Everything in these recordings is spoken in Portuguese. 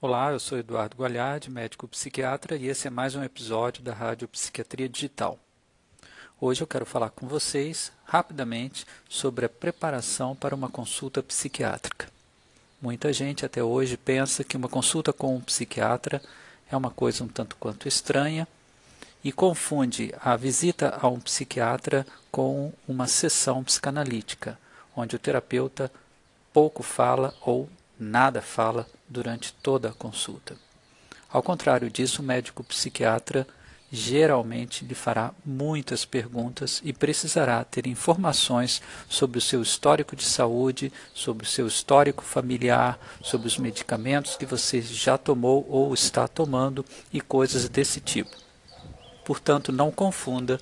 Olá, eu sou Eduardo Gualhardi, médico psiquiatra, e esse é mais um episódio da Rádio Psiquiatria Digital. Hoje eu quero falar com vocês rapidamente sobre a preparação para uma consulta psiquiátrica. Muita gente até hoje pensa que uma consulta com um psiquiatra é uma coisa um tanto quanto estranha e confunde a visita a um psiquiatra com uma sessão psicanalítica, onde o terapeuta pouco fala ou nada fala durante toda a consulta. Ao contrário disso, o médico psiquiatra geralmente lhe fará muitas perguntas e precisará ter informações sobre o seu histórico de saúde, sobre o seu histórico familiar, sobre os medicamentos que você já tomou ou está tomando e coisas desse tipo. Portanto, não confunda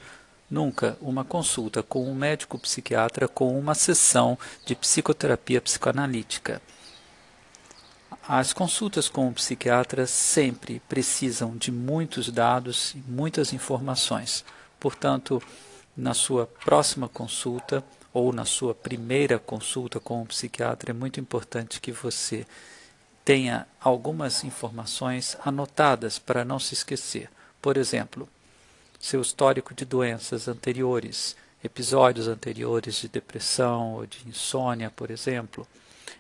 nunca uma consulta com um médico psiquiatra com uma sessão de psicoterapia psicoanalítica. As consultas com o psiquiatra sempre precisam de muitos dados e muitas informações. Portanto, na sua próxima consulta ou na sua primeira consulta com o psiquiatra, é muito importante que você tenha algumas informações anotadas para não se esquecer. Por exemplo, seu histórico de doenças anteriores, episódios anteriores de depressão ou de insônia, por exemplo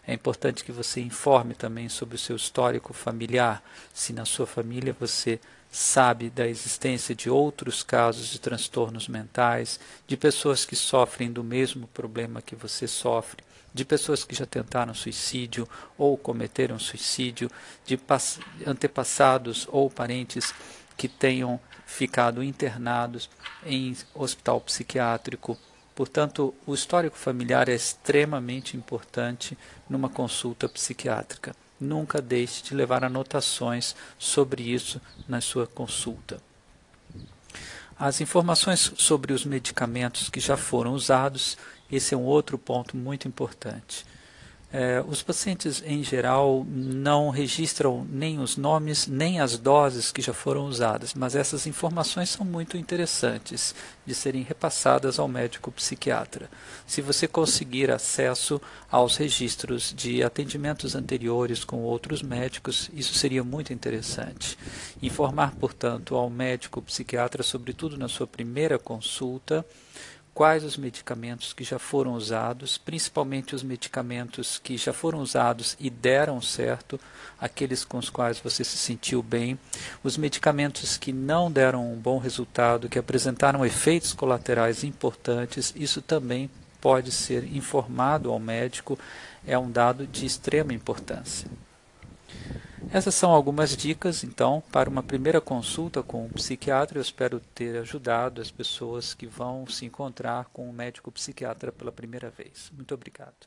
é importante que você informe também sobre o seu histórico familiar, se na sua família você sabe da existência de outros casos de transtornos mentais, de pessoas que sofrem do mesmo problema que você sofre, de pessoas que já tentaram suicídio ou cometeram suicídio, de antepassados ou parentes que tenham ficado internados em hospital psiquiátrico Portanto, o histórico familiar é extremamente importante numa consulta psiquiátrica. Nunca deixe de levar anotações sobre isso na sua consulta. As informações sobre os medicamentos que já foram usados, esse é um outro ponto muito importante. É, os pacientes, em geral, não registram nem os nomes nem as doses que já foram usadas, mas essas informações são muito interessantes de serem repassadas ao médico psiquiatra. Se você conseguir acesso aos registros de atendimentos anteriores com outros médicos, isso seria muito interessante. Informar, portanto, ao médico psiquiatra, sobretudo na sua primeira consulta, quais os medicamentos que já foram usados, principalmente os medicamentos que já foram usados e deram certo, aqueles com os quais você se sentiu bem, os medicamentos que não deram um bom resultado, que apresentaram efeitos colaterais importantes, isso também pode ser informado ao médico, é um dado de extrema importância. Essas são algumas dicas, então, para uma primeira consulta com um psiquiatra. Eu espero ter ajudado as pessoas que vão se encontrar com um médico psiquiatra pela primeira vez. Muito obrigado.